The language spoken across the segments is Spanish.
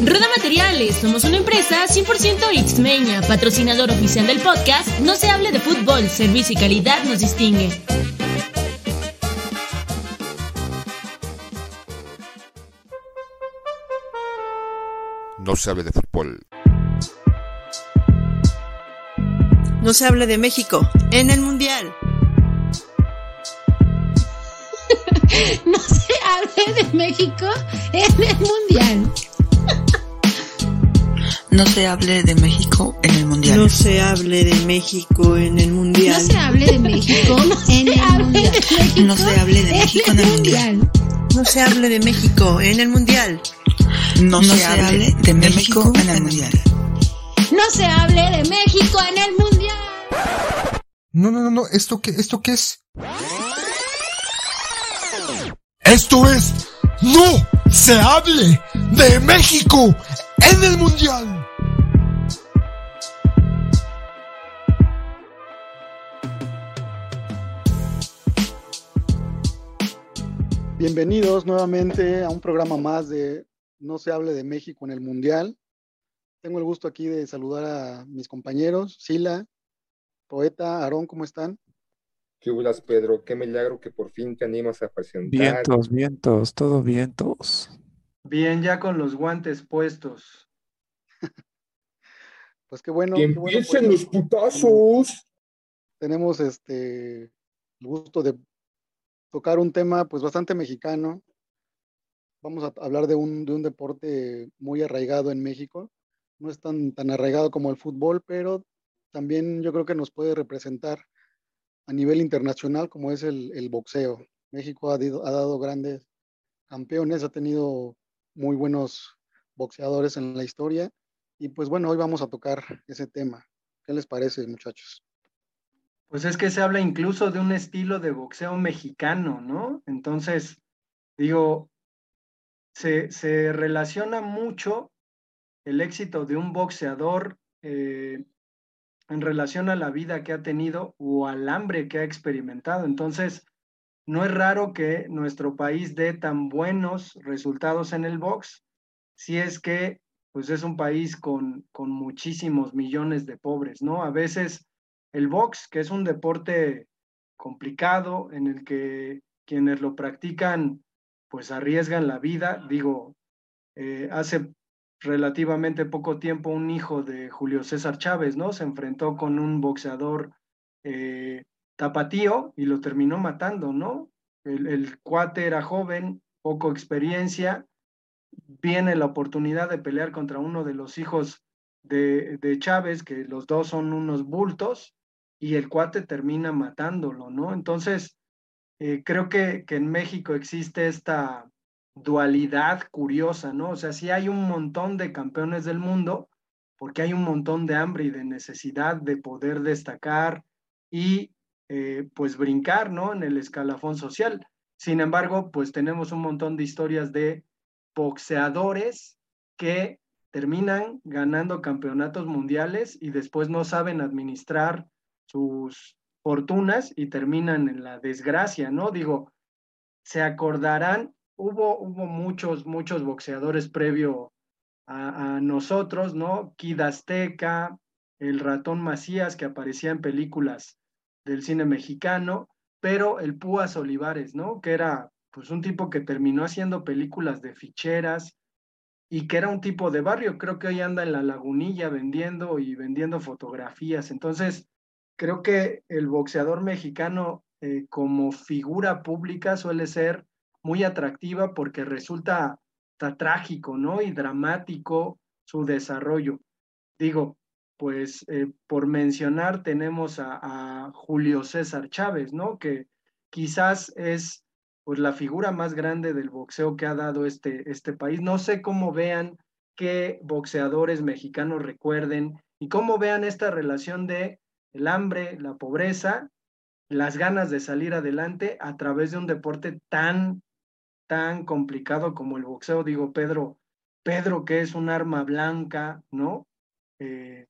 Roda Materiales, somos una empresa 100% Xmeña, patrocinador oficial del podcast. No se hable de fútbol, servicio y calidad nos distingue. No se hable de fútbol. No se hable de México en el Mundial. no de México en el Mundial. No se hable de México en el Mundial. No se hable de México en el Mundial. No se hable de México en el Mundial. No se hable de México en el Mundial. No se hable de México en el Mundial. No se hable de México en el Mundial. No se hable de México en el Mundial. No, no, no, no. ¿Esto qué, esto qué es? Esto es No se hable de México en el Mundial. Bienvenidos nuevamente a un programa más de No se hable de México en el Mundial. Tengo el gusto aquí de saludar a mis compañeros, Sila, Poeta, Aarón, ¿cómo están? ¿Qué hulas, Pedro? Qué milagro que por fin te animas a presentar. Vientos, vientos, todo vientos. Bien, ya con los guantes puestos. pues qué bueno. ¡Que qué bueno, empiecen pues, los putazos! Tenemos este el gusto de tocar un tema pues bastante mexicano. Vamos a hablar de un, de un deporte muy arraigado en México. No es tan, tan arraigado como el fútbol, pero también yo creo que nos puede representar a nivel internacional como es el, el boxeo. México ha, ha dado grandes campeones, ha tenido muy buenos boxeadores en la historia y pues bueno, hoy vamos a tocar ese tema. ¿Qué les parece, muchachos? Pues es que se habla incluso de un estilo de boxeo mexicano, ¿no? Entonces, digo, se, se relaciona mucho el éxito de un boxeador eh, en relación a la vida que ha tenido o al hambre que ha experimentado. Entonces, no es raro que nuestro país dé tan buenos resultados en el box si es que pues es un país con, con muchísimos millones de pobres, ¿no? A veces el box, que es un deporte complicado en el que quienes lo practican pues arriesgan la vida. Digo, eh, hace relativamente poco tiempo un hijo de Julio César Chávez, ¿no? Se enfrentó con un boxeador eh, tapatío y lo terminó matando, ¿no? El, cuate era joven, poco experiencia, viene la oportunidad de pelear contra uno de los hijos de, de Chávez, que los dos son unos bultos, y el cuate termina matándolo, ¿no? Entonces, eh, creo que, que en México existe esta dualidad curiosa, ¿no? O sea, sí hay un montón de campeones del mundo, porque hay un montón de hambre y de necesidad de poder destacar y eh, pues brincar, ¿no? En el escalafón social. Sin embargo, pues tenemos un montón de historias de boxeadores que terminan ganando campeonatos mundiales y después no saben administrar sus fortunas y terminan en la desgracia, ¿no? Digo, se acordarán, hubo, hubo muchos, muchos boxeadores previo a, nosotros, ¿no? Kid Azteca, el ratón Macías que aparecía en películas del cine mexicano, pero el Púas Olivares, ¿no? Que era pues un tipo que terminó haciendo películas de ficheras y que era un tipo de barrio, creo que hoy anda en la lagunilla vendiendo y vendiendo fotografías. Entonces, creo que el boxeador mexicano eh, como figura pública suele ser muy atractiva porque resulta ta- trágico, ¿no? Y dramático su desarrollo. Digo, pues eh, por mencionar tenemos a, a Julio César Chávez, ¿no? Que quizás es pues la figura más grande del boxeo que ha dado este, este país. No sé cómo vean qué boxeadores mexicanos recuerden y cómo vean esta relación de el hambre, la pobreza, las ganas de salir adelante a través de un deporte tan, tan complicado como el boxeo. Digo, Pedro, Pedro que es un arma blanca, ¿no? Eh,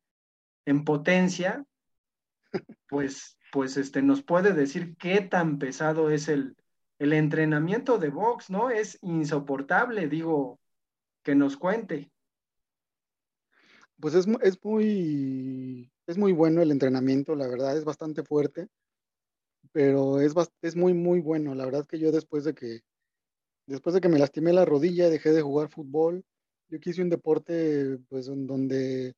en potencia, pues, pues este, nos puede decir qué tan pesado es el, el entrenamiento de box, ¿no? Es insoportable, digo, que nos cuente. Pues es, es, muy, es muy bueno el entrenamiento, la verdad, es bastante fuerte, pero es, es muy, muy bueno. La verdad que yo después de que, después de que me lastimé la rodilla, dejé de jugar fútbol, yo quise un deporte pues en donde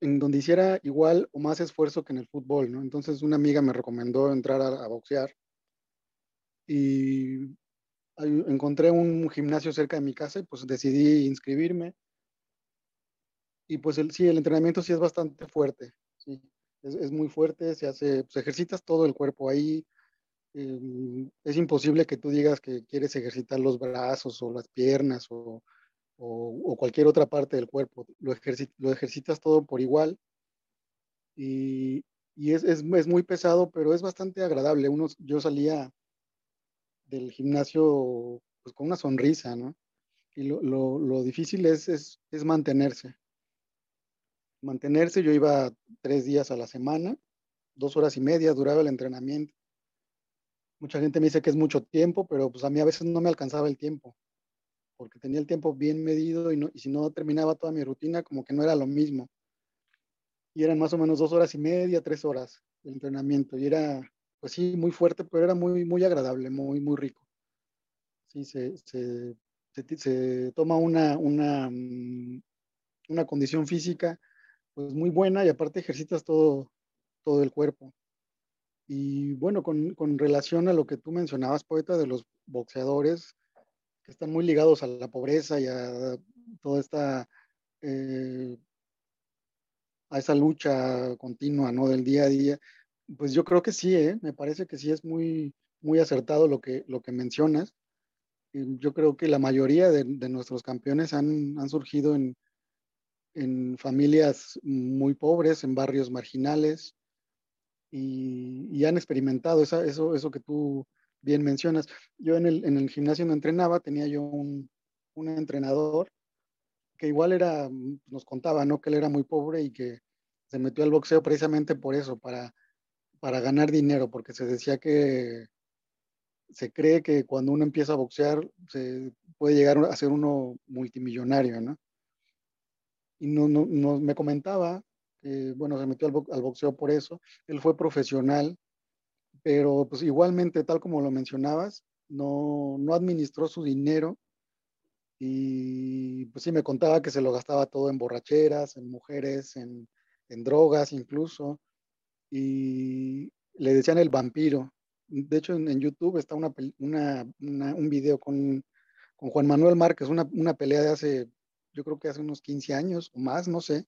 en donde hiciera igual o más esfuerzo que en el fútbol, ¿no? Entonces una amiga me recomendó entrar a, boxear y encontré un gimnasio cerca de mi casa y pues decidí inscribirme. Y pues el, sí, el entrenamiento sí es bastante fuerte, sí, es, muy fuerte, se hace, pues ejercitas todo el cuerpo ahí. Em, es imposible que tú digas que quieres ejercitar los brazos o las piernas o, o, cualquier otra parte del cuerpo. Lo, lo ejercitas todo por igual y, y es, es, es, muy pesado, pero es bastante agradable. Uno, yo salía del gimnasio pues, con una sonrisa, ¿no? Y lo, lo, lo difícil es, es, es, mantenerse. Mantenerse, yo iba tres días a la semana, dos horas y media duraba el entrenamiento. Mucha gente me dice que es mucho tiempo, pero pues a mí a veces no me alcanzaba el tiempo porque tenía el tiempo bien medido y, no, y si no terminaba toda mi rutina, como que no era lo mismo. Y eran más o menos dos horas y media, tres horas de entrenamiento. Y era, pues sí, muy fuerte, pero era muy, muy agradable, muy, muy rico. Sí, se, se, se, toma una, una, una condición física pues muy buena y aparte ejercitas todo, todo el cuerpo. Y bueno, con, con relación a lo que tú mencionabas, poeta, de los boxeadores, que están muy ligados a la pobreza y a toda esta, eh, a esa lucha continua, ¿no? Del día a día. Pues yo creo que sí, ¿eh? Me parece que sí es muy, muy acertado lo que, lo que mencionas. Yo creo que la mayoría de, nuestros campeones han, han surgido en, en, familias muy pobres, en barrios marginales, y, y han experimentado esa, eso, eso que tú bien mencionas. Yo en el, en el gimnasio no entrenaba, tenía yo un, un, entrenador que igual era, nos contaba, ¿no? Que él era muy pobre y que se metió al boxeo precisamente por eso, para, para ganar dinero, porque se decía que se cree que cuando uno empieza a boxear se puede llegar a ser uno multimillonario, ¿no? Y no, no, no me comentaba que, bueno, se metió al, al boxeo por eso. Él fue profesional pero pues igualmente, tal como lo mencionabas, no, no administró su dinero y pues sí me contaba que se lo gastaba todo en borracheras, en mujeres, en, en drogas incluso, y le decían el vampiro. De hecho, en, YouTube está una, un video con, con, Juan Manuel Márquez, una, una pelea de hace, yo creo que hace unos 15 años o más, no sé,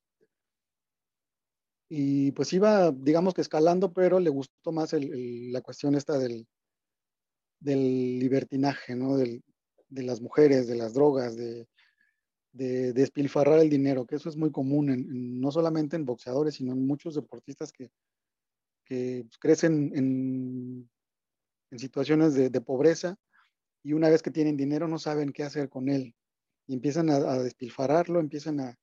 y pues iba, digamos que escalando, pero le gustó más el, la cuestión esta del, del libertinaje, ¿no? Del, de las mujeres, de las drogas, de, de, despilfarrar el dinero, que eso es muy común, en, no solamente en boxeadores, sino en muchos deportistas que, que crecen en, en situaciones de, pobreza y una vez que tienen dinero no saben qué hacer con él y empiezan a, despilfarrarlo, empiezan a,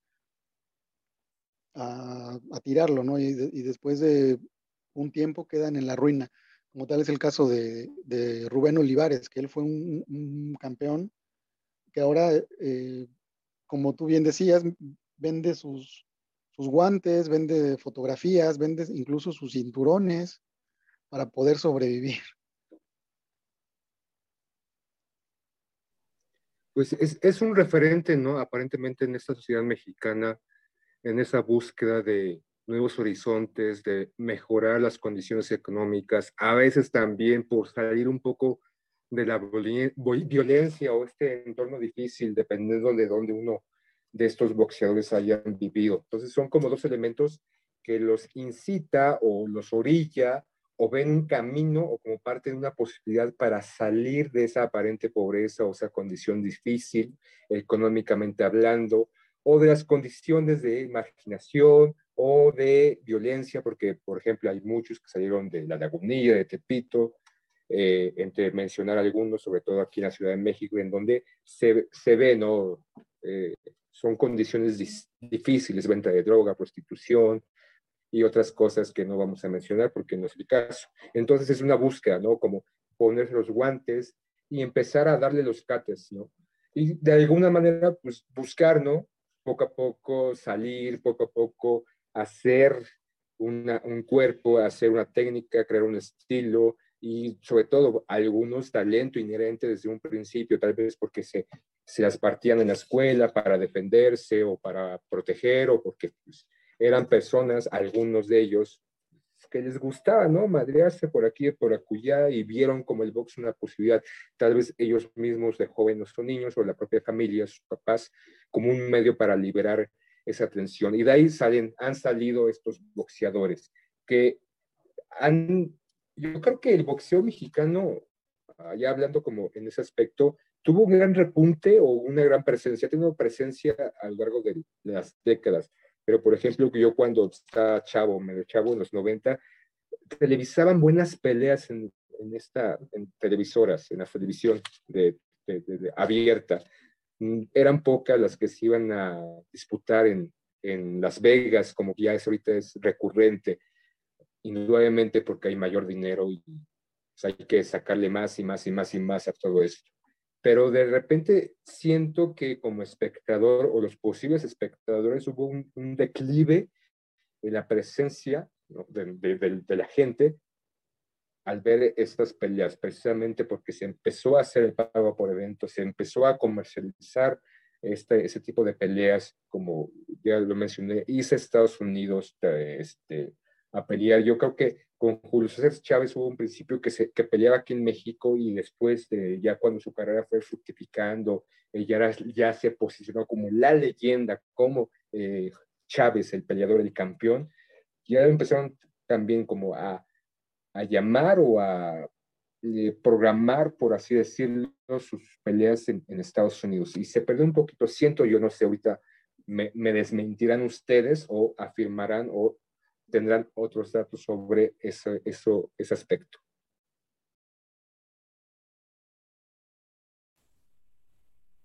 tirarlo, ¿no? Y, después de un tiempo quedan en la ruina, como tal es el caso de, Rubén Olivares, que él fue un, campeón que ahora, eh, como tú bien decías, vende sus, sus guantes, vende fotografías, vende incluso sus cinturones para poder sobrevivir. Pues es, es, un referente, ¿no? Aparentemente en esta sociedad mexicana en esa búsqueda de nuevos horizontes, de mejorar las condiciones económicas, a veces también por salir un poco de la violencia o este entorno difícil, dependiendo de dónde uno de estos boxeadores hayan vivido. Entonces son como dos elementos que los incita o los orilla o ven un camino o como parte de una posibilidad para salir de esa aparente pobreza o esa condición difícil económicamente hablando, o de las condiciones de imaginación o de violencia, porque, por ejemplo, hay muchos que salieron de la Lagunilla, de Tepito, eh, entre mencionar algunos, sobre todo aquí en la Ciudad de México, en donde se, se ve, ¿no? Eh, son condiciones difíciles, venta de droga, prostitución y otras cosas que no vamos a mencionar porque no es el caso. Entonces es una búsqueda, ¿no? Como ponerse los guantes y empezar a darle los cates, ¿no? Y de alguna manera, pues buscar, ¿no? Poco a poco salir, poco a poco hacer un cuerpo, hacer una técnica, crear un estilo y sobre todo algunos talento inherente desde un principio, tal vez porque se, se las partían en la escuela para defenderse o para proteger o porque pues, eran personas, algunos de ellos, que les gustaba, ¿no? Madrearse por aquí y por acullá y vieron como el box una posibilidad, tal vez ellos mismos de jóvenes o niños o la propia familia, sus papás, como un medio para liberar esa tensión. Y de ahí salen, han salido estos boxeadores que han, yo creo que el boxeo mexicano, ya hablando como en ese aspecto, tuvo un gran repunte o una gran presencia, ha tenido presencia a lo largo de, las décadas. Pero, por ejemplo, yo cuando estaba chavo, medio chavo, en los 90, televisaban buenas peleas en, en esta, en televisoras, en la televisión de, abierta. Mm, eran pocas las que se iban a disputar en, en Las Vegas, como ya es ahorita es recurrente, indudablemente porque hay mayor dinero y pues, hay que sacarle más y más y más y más a todo esto. Pero de repente siento que como espectador o los posibles espectadores hubo un, declive en la presencia de, de, la gente al ver estas peleas, precisamente porque se empezó a hacer el pago por eventos, se empezó a comercializar este, ese tipo de peleas, como ya lo mencioné, hice Estados Unidos este, a pelear. Yo creo que con Julio César Chávez hubo un principio que, se, que peleaba aquí en México y después, de, ya cuando su carrera fue fructificando, ya, ya se posicionó como la leyenda, como eh, Chávez, el peleador, el campeón, ya empezaron también como a a llamar o a eh, programar, por así decirlo, sus peleas en, Estados Unidos. Y se perdió un poquito, siento yo, no sé, ahorita me, desmentirán ustedes o afirmarán o tendrán otros datos sobre eso, eso, ese aspecto.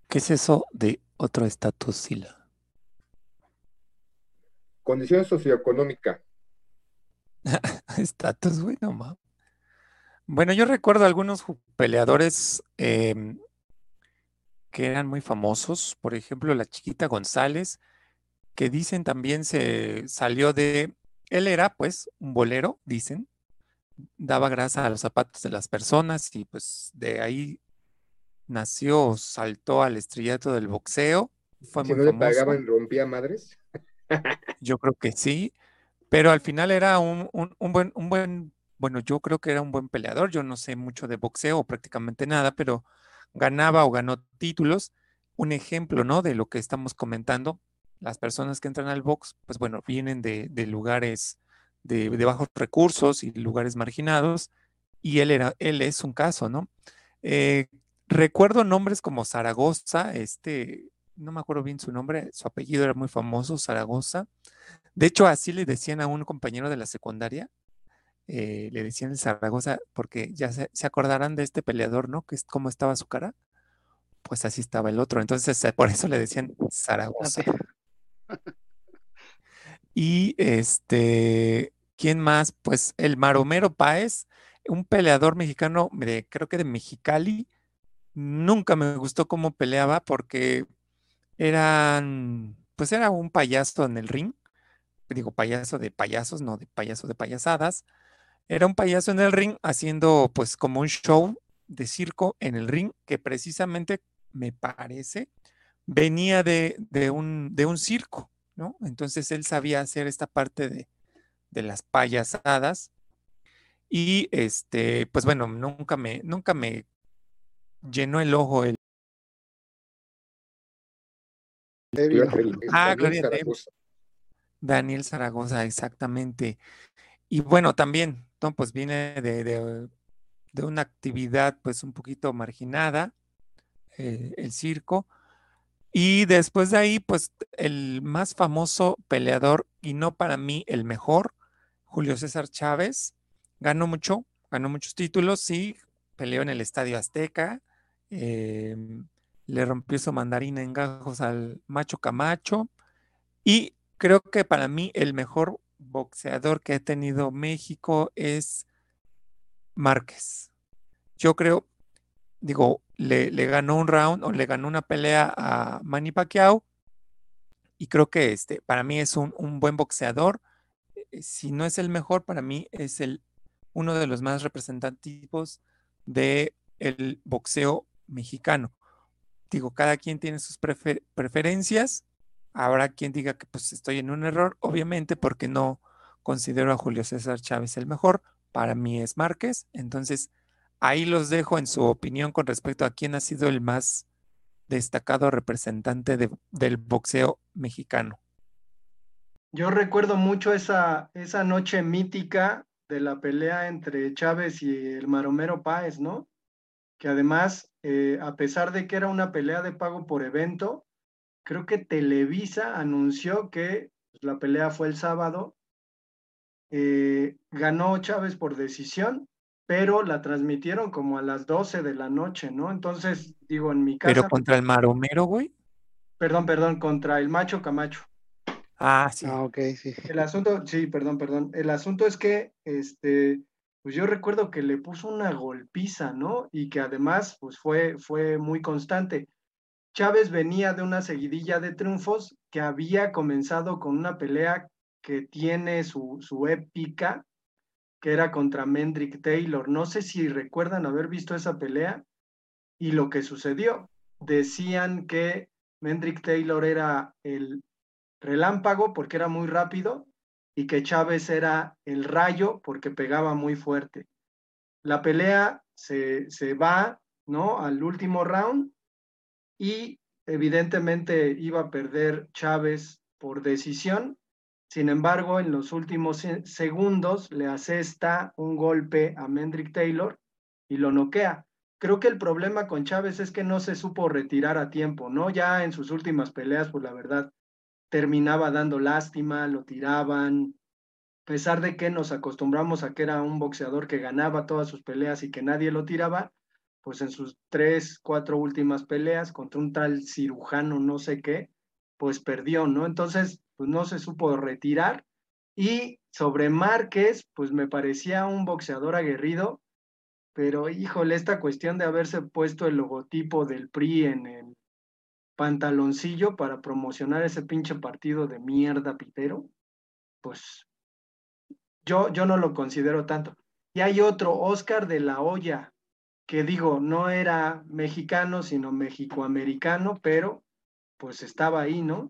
¿Qué es eso de otro estatus, Sila? Condición socioeconómica. Estatus, bueno, ma. Bueno, yo recuerdo algunos peleadores em, que eran muy famosos, por ejemplo, la chiquita González, que dicen también se salió de, él era pues un bolero, dicen, daba grasa a los zapatos de las personas y pues de ahí nació, saltó al estrellato del boxeo. Fue no le pagaban, rompía madres. Yo creo que sí. Pero al final era un, buen, un buen, bueno, yo creo que era un buen peleador. Yo no sé mucho de boxeo, prácticamente nada, pero ganaba o ganó títulos. Un ejemplo, ¿no? De lo que estamos comentando. Las personas que entran al box, pues bueno, vienen de, lugares de, bajos recursos y lugares marginados. Y él era, él es un caso, ¿no? Eh, recuerdo nombres como Zaragoza, este, no me acuerdo bien su nombre, su apellido era muy famoso, Zaragoza. De hecho, así le decían a un compañero de la secundaria, eh, le decían el Zaragoza, porque ya se, acordarán de este peleador, ¿no? Que es cómo estaba su cara. Pues así estaba el otro. Entonces, por eso le decían Zaragoza. Y este, ¿quién más? Pues el Maromero Páez, un peleador mexicano, de, creo que de Mexicali. Nunca me gustó cómo peleaba porque eran, pues era un payaso en el ring, digo payaso de payasos, no de payaso de payasadas. Era un payaso en el ring haciendo pues como un show de circo en el ring que precisamente me parece venía de, un, de un circo, ¿no? Entonces él sabía hacer esta parte de, de las payasadas y este, pues bueno, nunca me, nunca me llenó el ojo el, ah, Gloria Daniel Zaragoza, exactamente. Y bueno, también, pues viene de, una actividad pues un poquito marginada, eh, el circo. Y después de ahí, pues el más famoso peleador, y no para mí el mejor, Julio César Chávez, ganó mucho, ganó muchos títulos, sí, peleó en el Estadio Azteca, em, le rompió su mandarina en gajos al macho Camacho y creo que para mí el mejor boxeador que ha tenido México es Márquez. yo creo, digo, le, ganó un round o le ganó una pelea a Manny Pacquiao y creo que este, para mí es un, buen boxeador. Eh, si no es el mejor, para mí es el, uno de los más representativos del el boxeo mexicano. Digo, cada quien tiene sus preferencias. Habrá quien diga que pues estoy en un error, obviamente, porque no considero a Julio César Chávez el mejor. Para mí es Márquez. Entonces, ahí los dejo en su opinión con respecto a quién ha sido el más destacado representante del boxeo mexicano. Yo recuerdo mucho esa, esa noche mítica de la pelea entre Chávez y el Maromero Páez, ¿no? Que además, eh, a pesar de que era una pelea de pago por evento, creo que Televisa anunció que la pelea fue el sábado. Eh, ganó Chávez por decisión pero la transmitieron como a las 12 de la noche, ¿no? Entonces, digo, en mi casa. ¿Pero contra el Maromero, güey? Perdón, perdón, contra el Macho Camacho. Ah, sí. Ah, ok, sí. El asunto, sí, perdón, perdón. El asunto es que, este, pues yo recuerdo que le puso una golpiza, ¿no? Y que además, pues fue, fue muy constante. Chávez venía de una seguidilla de triunfos que había comenzado con una pelea que tiene su, su épica, que era contra Mendrick Taylor. No sé si recuerdan haber visto esa pelea y lo que sucedió. Decían que Mendrick Taylor era el relámpago porque era muy rápido y que Chávez era el rayo porque pegaba muy fuerte. La pelea se, se va, ¿no? Al último round y evidentemente iba a perder Chávez por decisión sin embargo, en los últimos segundos le asesta un golpe a Mendrick Taylor y lo noquea. Creo que el problema con Chávez es que no se supo retirar a tiempo, ¿no? Ya en sus últimas peleas, pues la verdad, terminaba dando lástima, lo tiraban. A pesar de que nos acostumbramos a que era un boxeador que ganaba todas sus peleas y que nadie lo tiraba, pues en sus tres, cuatro últimas peleas contra un tal cirujano, no sé qué, pues perdió, ¿no? Entonces, pues no se supo retirar. Y sobre Márquez, pues me parecía un boxeador aguerrido, pero híjole, esta cuestión de haberse puesto el logotipo del PRI en el pantaloncillo para promocionar ese pinche partido de mierda pitero, pues yo, yo no lo considero tanto. Y hay otro, Oscar de la Hoya, que digo, no era mexicano, sino mexicoamericano, pero pues estaba ahí, ¿no?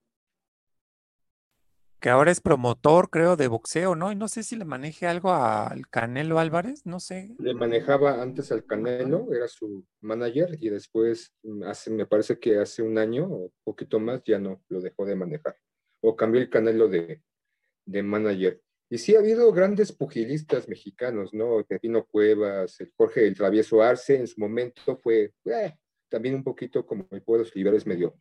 Que ahora es promotor, creo, de boxeo, ¿no? Y no sé si le maneje algo al Canelo Álvarez, no sé. Le manejaba antes al Canelo, era su manager, y después, mm, hace, me parece que hace un año o poquito más, ya no, lo dejó de manejar. O cambió el Canelo de, de manager. Y sí ha habido grandes pugilistas mexicanos, ¿no? Pepino Cuevas, el Jorge el Travieso Arce, en su momento fue eh, también un poquito como el Pueblo Liberales medio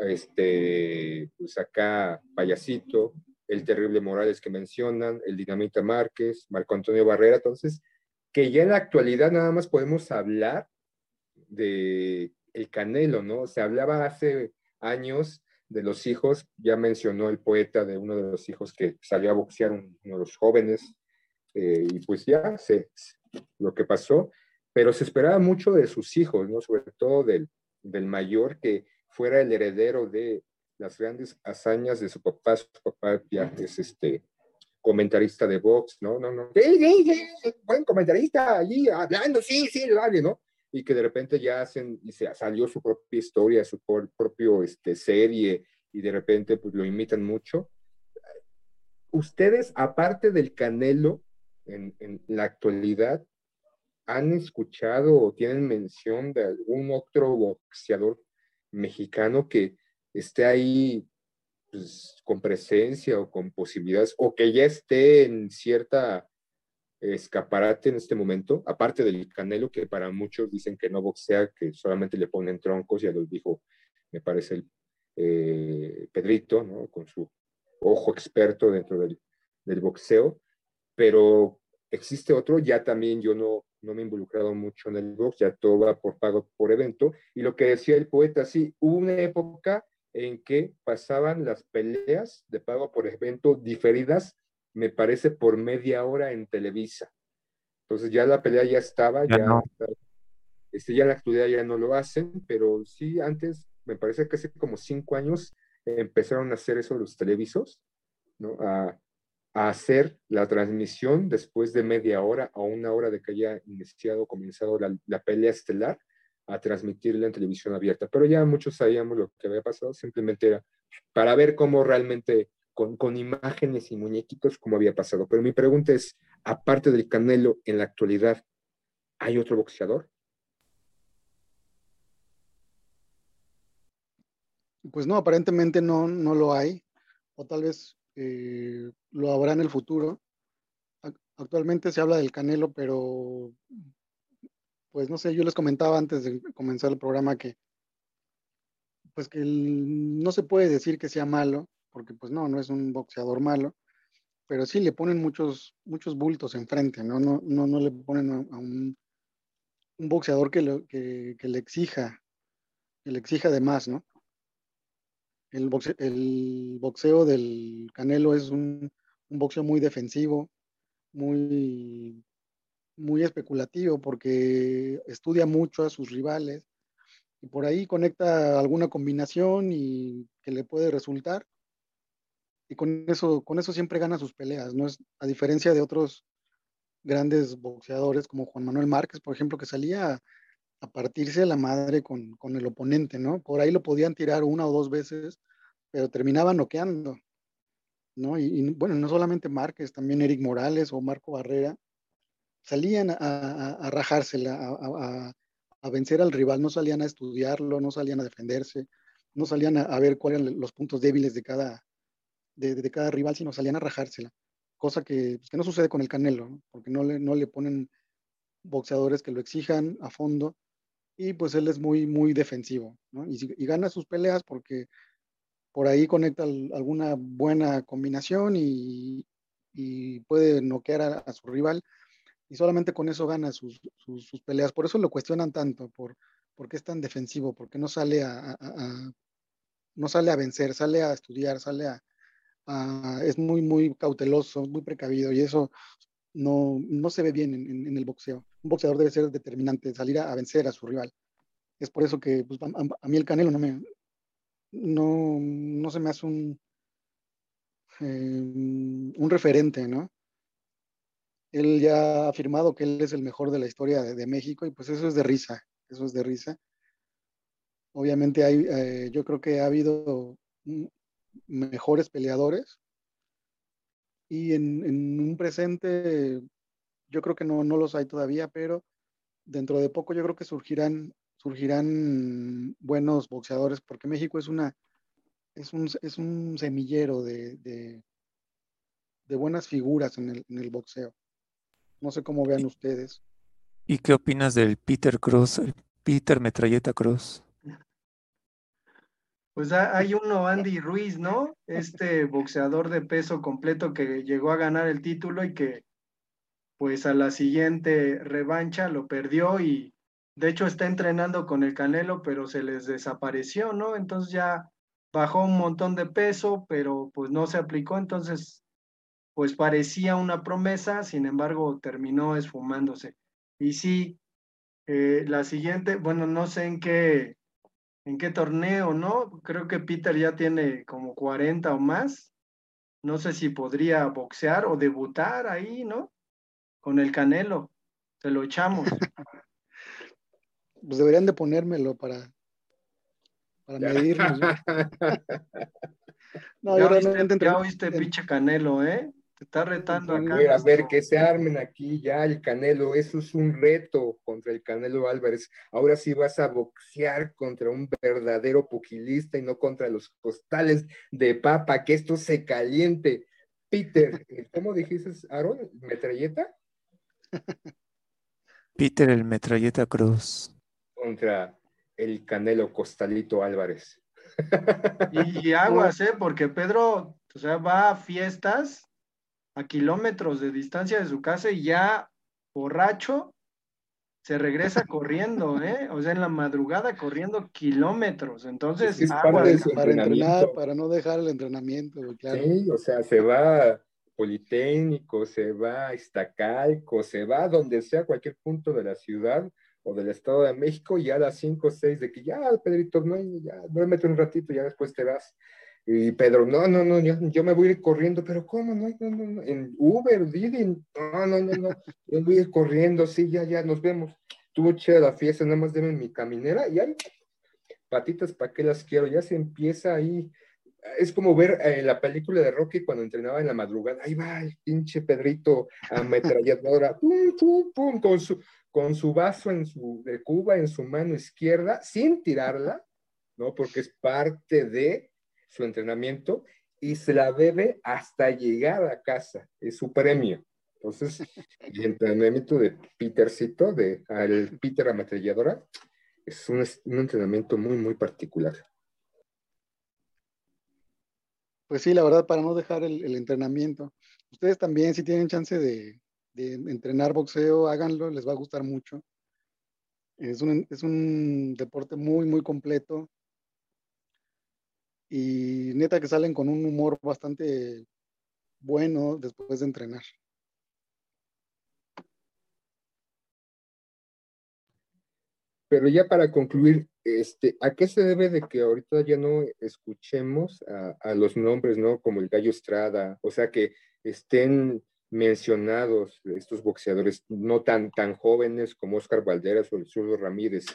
este, pues acá Payasito, el terrible Morales que mencionan, el Dinamita Márquez, Marco Antonio Barrera, entonces, que ya en la actualidad nada más podemos hablar de el Canelo, ¿no? Se hablaba hace años de los hijos, ya mencionó el poeta de uno de los hijos que salió a boxear, uno de los jóvenes, eh, y pues ya sé lo que pasó, pero se esperaba mucho de sus hijos, ¿no? Sobre todo del, del mayor, que fuera el heredero de las grandes hazañas de su papá. Su papá ya es este comentarista de Vox, ¿no? No, no. Sí, sí, sí, buen comentarista allí hablando, sí, sí, vale, ¿no? Y que de repente ya hacen, y se salió su propia historia, su propio este, serie, y de repente pues lo imitan mucho. Ustedes, aparte del Canelo, en, en la actualidad, ¿han escuchado o tienen mención de algún otro boxeador mexicano que esté ahí pues, con presencia o con posibilidades, o que ya esté en cierta escaparate en este momento, aparte del Canelo, que para muchos dicen que no boxea, que solamente le ponen troncos, ya lo dijo, me parece el eh, Pedrito, ¿no? con su ojo experto dentro del, del boxeo, pero existe otro, ya también yo no, no me he involucrado mucho en el box, ya todo va por pago por evento. Y lo que decía el poeta, sí, hubo una época en que pasaban las peleas de pago por evento diferidas, me parece, por media hora en Televisa. Entonces ya la pelea ya estaba, Ya ya, no. este, ya la actualidad ya no lo hacen, pero sí antes, me parece que hace como cinco años empezaron a hacer eso los televisos, ¿no? A, a hacer la transmisión después de media hora a una hora de que haya iniciado, comenzado la, la pelea estelar, a transmitirla en televisión abierta. Pero ya muchos sabíamos lo que había pasado, simplemente era para ver cómo realmente, con, con imágenes y muñequitos, cómo había pasado. Pero mi pregunta es, aparte del Canelo, en la actualidad, ¿hay otro boxeador? Pues no, aparentemente no, no lo hay, o tal vez eh, lo habrá en el futuro. Ac- Actualmente se habla del Canelo, pero pues no sé, yo les comentaba antes de comenzar el programa que pues que no se puede decir que sea malo, porque pues no, no es un boxeador malo, pero sí le ponen muchos, muchos bultos enfrente, ¿no? No, no, no le ponen a, a un, un boxeador que, lo- que, que le exija, que le exija de más, ¿no? El boxe- el boxeo del Canelo es un, un boxeo muy defensivo, muy, muy especulativo, porque estudia mucho a sus rivales y por ahí conecta alguna combinación y que le puede resultar. Y con eso, con eso siempre gana sus peleas, ¿no? Es, a diferencia de otros grandes boxeadores como Juan Manuel Márquez, por ejemplo, que salía a, partirse la madre con, con el oponente, ¿no? Por ahí lo podían tirar una o dos veces, pero terminaba noqueando, ¿no? Y, bueno, no solamente Márquez, también Eric Morales o Marco Barrera salían a, a, a rajársela, a, a, vencer al rival, no salían a estudiarlo, no salían a defenderse, no salían a, a ver cuáles eran los puntos débiles de cada, de, de, cada rival, sino salían a rajársela, cosa que, pues, que no sucede con el Canelo, ¿no? porque no le, no le ponen boxeadores que lo exijan a fondo y pues él es muy, muy defensivo, ¿no? y, gana sus peleas porque por ahí conecta alguna buena combinación y, puede noquear a, su rival y solamente con eso gana sus, sus, peleas. Por eso lo cuestionan tanto, por, por qué es tan defensivo, por qué no sale a, no sale a vencer, sale a estudiar, sale a, es muy, muy cauteloso, muy precavido y eso no, no se ve bien en, en, en, el boxeo. Un boxeador debe ser determinante, salir a, vencer a su rival. Es por eso que pues, a, mí el Canelo no me, no, no se me hace un, eh, un referente, ¿no? Él ya ha afirmado que él es el mejor de la historia de, México y pues eso es de risa, eso es de risa. Obviamente hay, eh, yo creo que ha habido mejores peleadores y en, un presente yo creo que no, no los hay todavía, pero dentro de poco yo creo que surgirán, surgirán buenos boxeadores porque México es una es un, es un semillero de, de, de buenas figuras en el, en el, boxeo. No sé cómo vean ustedes. ¿Y qué opinas del Peter Cruz, el Peter Metralleta Cruz? Pues hay uno, Andy Ruiz, ¿no? Este boxeador de peso completo que llegó a ganar el título y que pues a la siguiente revancha lo perdió y de hecho está entrenando con el Canelo, pero se les desapareció, ¿no? Entonces ya bajó un montón de peso, pero pues no se aplicó, entonces pues parecía una promesa, sin embargo terminó esfumándose. Y sí, eh, la siguiente, bueno, no sé en qué, en qué torneo, ¿no? Creo que Peter ya tiene como 40 o más. No sé si podría boxear o debutar ahí, ¿no? Con el Canelo. Se lo echamos. pues deberían de ponérmelo para, para medirnos. no, ya, oíste, entre... ya oíste, pinche Canelo, ¿eh? Te está retando acá. A ver, que se armen aquí ya el Canelo. Eso es un reto contra el Canelo Álvarez. Ahora sí vas a boxear contra un verdadero pugilista y no contra los costales de papa. Que esto se caliente. Peter, ¿cómo dijiste, Aaron? ¿Metralleta? Peter el Metralleta Cruz. Contra el Canelo Costalito Álvarez. Y, y, aguas, ¿eh? Porque Pedro, o sea, va a fiestas a kilómetros de distancia de su casa y ya borracho se regresa corriendo, ¿eh? O sea, en la madrugada corriendo kilómetros. Entonces, es aguas, para, para entrenar, para no dejar el entrenamiento, claro. Sí, o sea, se va Politécnico, se va a Iztacalco, se va a donde sea, cualquier punto de la ciudad o del Estado de México, y a las 5 o 6 de que ya, Pedrito, no, ya, duérmete un ratito, ya después te vas. Y Pedro, no, no, no, yo, me voy a ir corriendo, pero ¿cómo? No, no, no, en Uber, Didi, no, no, no, no, yo voy a ir corriendo, sí, ya, ya, nos vemos. Tuvo chida la fiesta, nada más deben mi caminera, y ahí, patitas, ¿para qué las quiero? Ya se empieza ahí es como ver eh, la película de Rocky cuando entrenaba en la madrugada, ahí va el pinche Pedrito ametralladora, pum, pum, pum, con su, con su vaso en su, de Cuba en su mano izquierda, sin tirarla, ¿no? Porque es parte de su entrenamiento y se la bebe hasta llegar a casa, es su premio. Entonces, el entrenamiento de Petercito, de al Peter ametralladora, es un, un entrenamiento muy, muy particular. Pues sí, la verdad, para no dejar el, entrenamiento. Ustedes también, si tienen chance de, entrenar boxeo, háganlo, les va a gustar mucho. Es un, es un deporte muy, muy completo. Y neta que salen con un humor bastante bueno después de entrenar. Pero ya para concluir, este, ¿a qué se debe de que ahorita ya no escuchemos a, los nombres, ¿no? Como el Gallo Estrada, o sea, que estén mencionados estos boxeadores no tan, tan jóvenes como Oscar Valderas o el Zurdo Ramírez,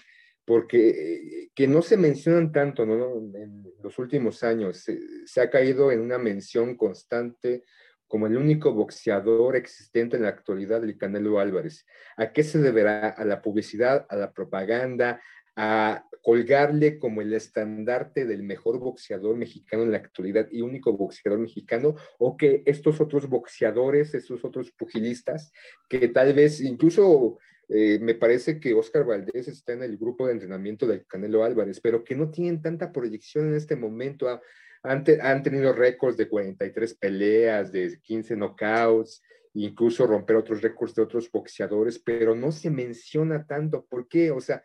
porque eh, que no se mencionan tanto, ¿no? En los últimos años se, se ha caído en una mención constante como el único boxeador existente en la actualidad, el Canelo Álvarez. ¿A qué se deberá? ¿A la publicidad, a la propaganda, a colgarle como el estandarte del mejor boxeador mexicano en la actualidad y único boxeador mexicano, o que estos otros boxeadores, estos otros pugilistas, que tal vez incluso eh, me parece que Oscar Valdés está en el grupo de entrenamiento del Canelo Álvarez, pero que no tienen tanta proyección en este momento. Ah, han, han tenido récords de 43 peleas, de 15 knockouts, incluso romper otros récords de otros boxeadores, pero no se menciona tanto. ¿Por qué? O sea,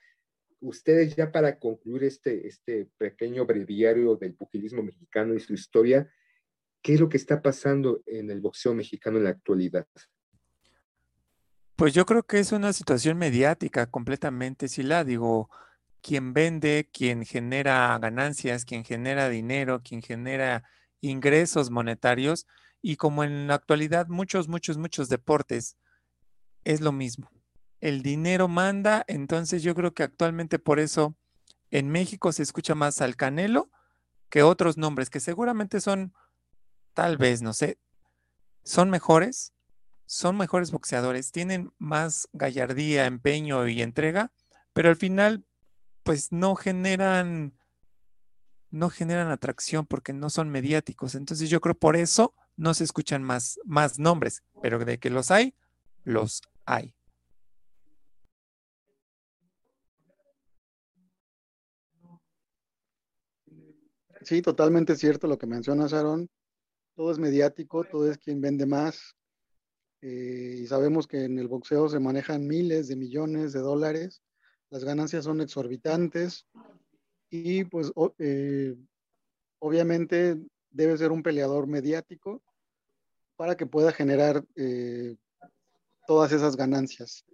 ustedes ya para concluir este, este pequeño breviario del pugilismo mexicano y su historia, ¿qué es lo que está pasando en el boxeo mexicano en la actualidad? Pues yo creo que es una situación mediática completamente, si la digo, quien vende, quien genera ganancias, quien genera dinero, quien genera ingresos monetarios y como en la actualidad muchos, muchos, muchos deportes es lo mismo. El dinero manda, entonces yo creo que actualmente por eso en México se escucha más al Canelo que otros nombres que seguramente son, tal vez, no sé, son mejores, son mejores boxeadores, tienen más gallardía, empeño y entrega, pero al final pues no generan, no generan atracción porque no son mediáticos. Entonces yo creo por eso no se escuchan más, más nombres, pero de que los hay, los hay. Sí, totalmente cierto lo que mencionas, Aaron. Todo es mediático, todo es quien vende más. Eh, y sabemos que en el boxeo se manejan miles de millones de dólares las ganancias son exorbitantes y pues eh, obviamente debe ser un peleador mediático para que pueda generar eh, todas esas ganancias.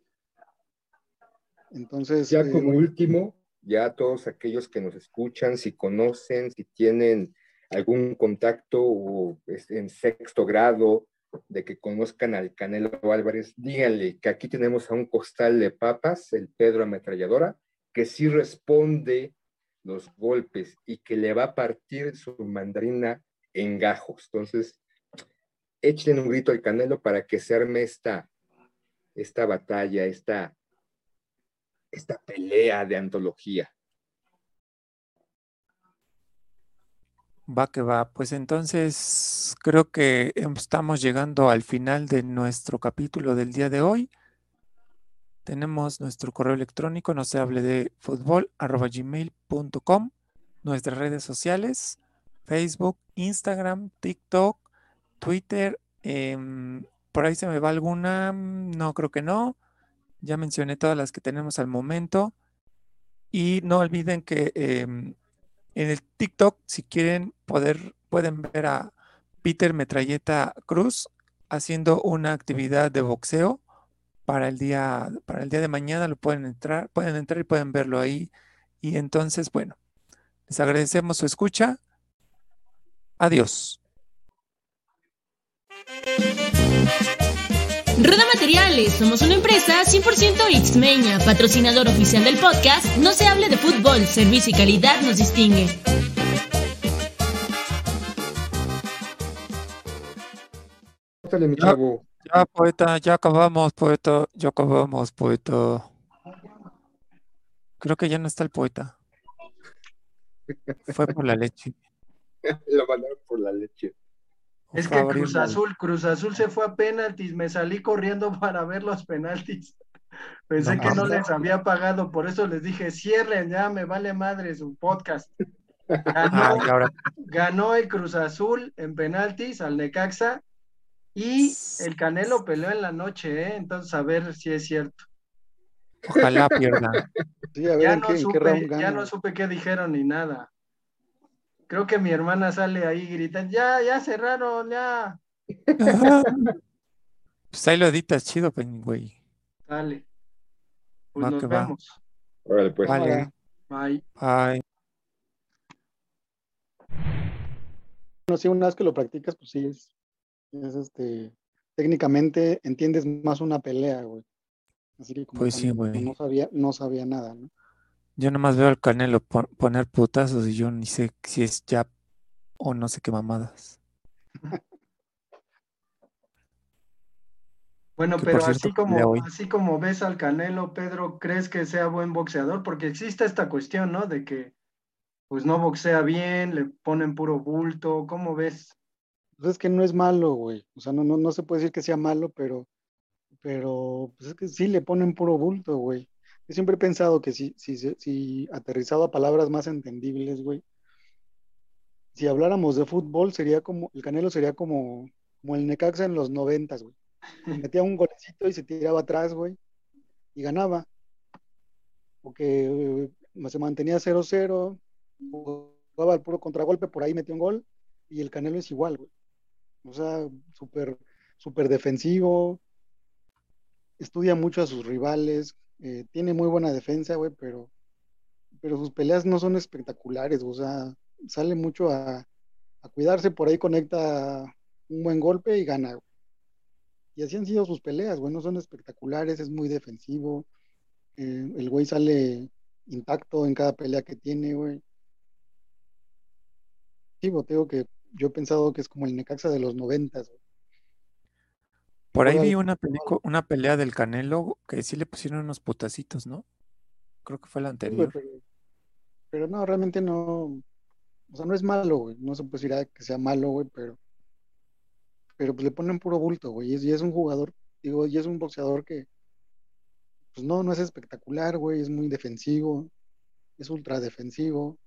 Entonces, ya como último, ya todos aquellos que nos escuchan, si conocen, si tienen algún contacto o en sexto grado de que conozcan al Canelo Álvarez, díganle que aquí tenemos a un costal de papas, el Pedro Ametralladora, que sí responde los golpes y que le va a partir su mandarina en gajos. Entonces, échenle un grito al Canelo para que se arme esta, esta batalla, esta, esta pelea de antología. Va que va. Pues entonces creo que estamos llegando al final de nuestro capítulo del día de hoy. Tenemos nuestro correo electrónico, no se hable de fútbol, arroba gmail.com, nuestras redes sociales, Facebook, Instagram, TikTok, Twitter. Em, por ahí se me va alguna, no creo que no. Ya mencioné todas las que tenemos al momento. Y no olviden que em, en el TikTok, si quieren poder, pueden ver a Peter Metralleta Cruz, haciendo una actividad de boxeo para el día, para el día de mañana. Lo pueden entrar, pueden entrar y pueden verlo ahí. Y entonces, bueno, les agradecemos su escucha. Adiós. Rueda Materiales, somos una empresa 100% Xmeña, patrocinador oficial del podcast No se hable de fútbol, servicio y calidad nos distingue. Ya, poeta, ya acabamos, poeta, ya acabamos, poeta. Creo que ya no está el poeta. Fue por la leche. Lo mandaron por la leche. Es que Cruz Azul, Cruz Azul se fue a penaltis, me salí corriendo para ver los penaltis. Pensé No que no les había pagado, por eso les dije, cierren ya, me vale madre su podcast. Ah, Ganó, ahora, ganó el Cruz Azul en penaltis al Necaxa y el Canelo peleó en la noche, ¿eh? Entonces a ver si es cierto. ojalá pierda. Sí, a ver Ya en no, qué, en qué supe, ya no supe qué dijeron ni nada. Creo que mi hermana sale ahí gritando, ya, ya cerraron, ya. Pues ahí lo editas chido, güey. Dale. Pues Va nos que va. vemos. Órale, pues. Vale. Bye. Bye. Bueno, sí, una vez que lo practicas, pues sí, es, es este, técnicamente entiendes más una pelea, güey. Así que como Pues sí, cuando güey. no sabía, no sabía nada, ¿no? Yo nomás veo al Canelo pon- poner putazos y yo ni sé si es jab o no sé qué mamadas. Bueno, Que pero cierto, así como, así como ves al Canelo, Pedro, ¿crees que sea buen boxeador? Porque existe esta cuestión, ¿no? De que pues no boxea bien, le ponen puro bulto, ¿cómo ves? Pues es que no es malo, güey. O sea, no, no, no se puede decir que sea malo, pero, pero pues es que sí le ponen puro bulto, güey. Yo siempre he pensado que si, si, si aterrizado a palabras más entendibles, güey, si habláramos de fútbol, sería como, el Canelo sería como, como el Necaxa en los noventas, güey. Metía un golecito y se tiraba atrás, güey, y ganaba. Porque eh, se mantenía 0-0, jugaba al puro contragolpe, por ahí metió un gol, y el Canelo es igual, güey. O sea, súper, súper defensivo, estudia mucho a sus rivales, eh, tiene muy buena defensa, güey, pero, pero sus peleas no son espectaculares, o sea, sale mucho a, a cuidarse, por ahí conecta un buen golpe y gana, güey. Y así han sido sus peleas, güey, no son espectaculares, es muy defensivo, eh, el güey sale intacto en cada pelea que tiene, güey. Sí, bo, te digo que yo he pensado que es como el Necaxa de los noventas, güey. Por ahí vi una pelea del Canelo que sí le pusieron unos putacitos, ¿no? Creo que fue la Sí, anterior. pero, pero no, realmente no, o sea, no es malo, güey, no se puede decir ah, que sea malo, güey, pero, pero pues le ponen puro bulto, güey, y es, y es un jugador, digo, y es un boxeador que, pues no, no es espectacular, güey, es muy defensivo, es ultra defensivo,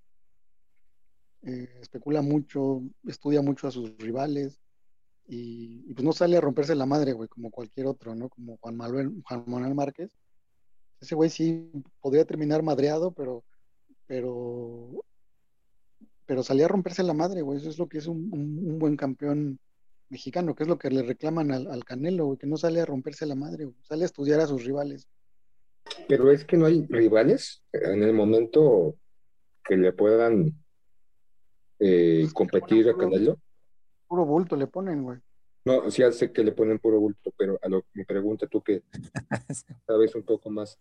eh, especula mucho, estudia mucho a sus rivales, y, y pues no sale a romperse la madre, güey, como cualquier otro, ¿no? Como Juan Manuel, Juan Manuel Márquez. Ese güey sí podría terminar madreado, pero, pero, pero salía a romperse la madre, güey. Eso es lo que es un, un- un buen campeón mexicano, que es lo que le reclaman al, al Canelo, güey, que no sale a romperse la madre, güey. Sale a estudiar a sus rivales. Pero es que no hay rivales en el momento que le puedan eh, Pues, competir a Canelo. Puro bulto le ponen, güey. No, sí, ya sé que le ponen puro bulto, pero a lo que me pregunta tú que sabes un poco más,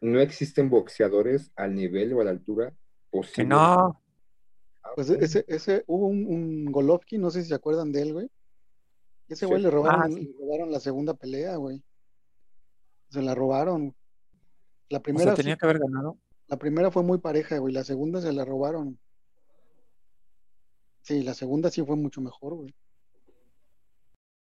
¿no existen boxeadores al nivel o a la altura Que posible? no, Pues ese, ese, hubo un, un Golovkin, no sé si se acuerdan de él, güey. Ese güey Sí. le robaron, Ah, sí. le robaron la segunda pelea, güey. Se la robaron. La o primera, sea, sí- tenía que haber ganado. la primera fue muy pareja, güey. La segunda se la robaron. Sí, la segunda sí fue mucho mejor, güey.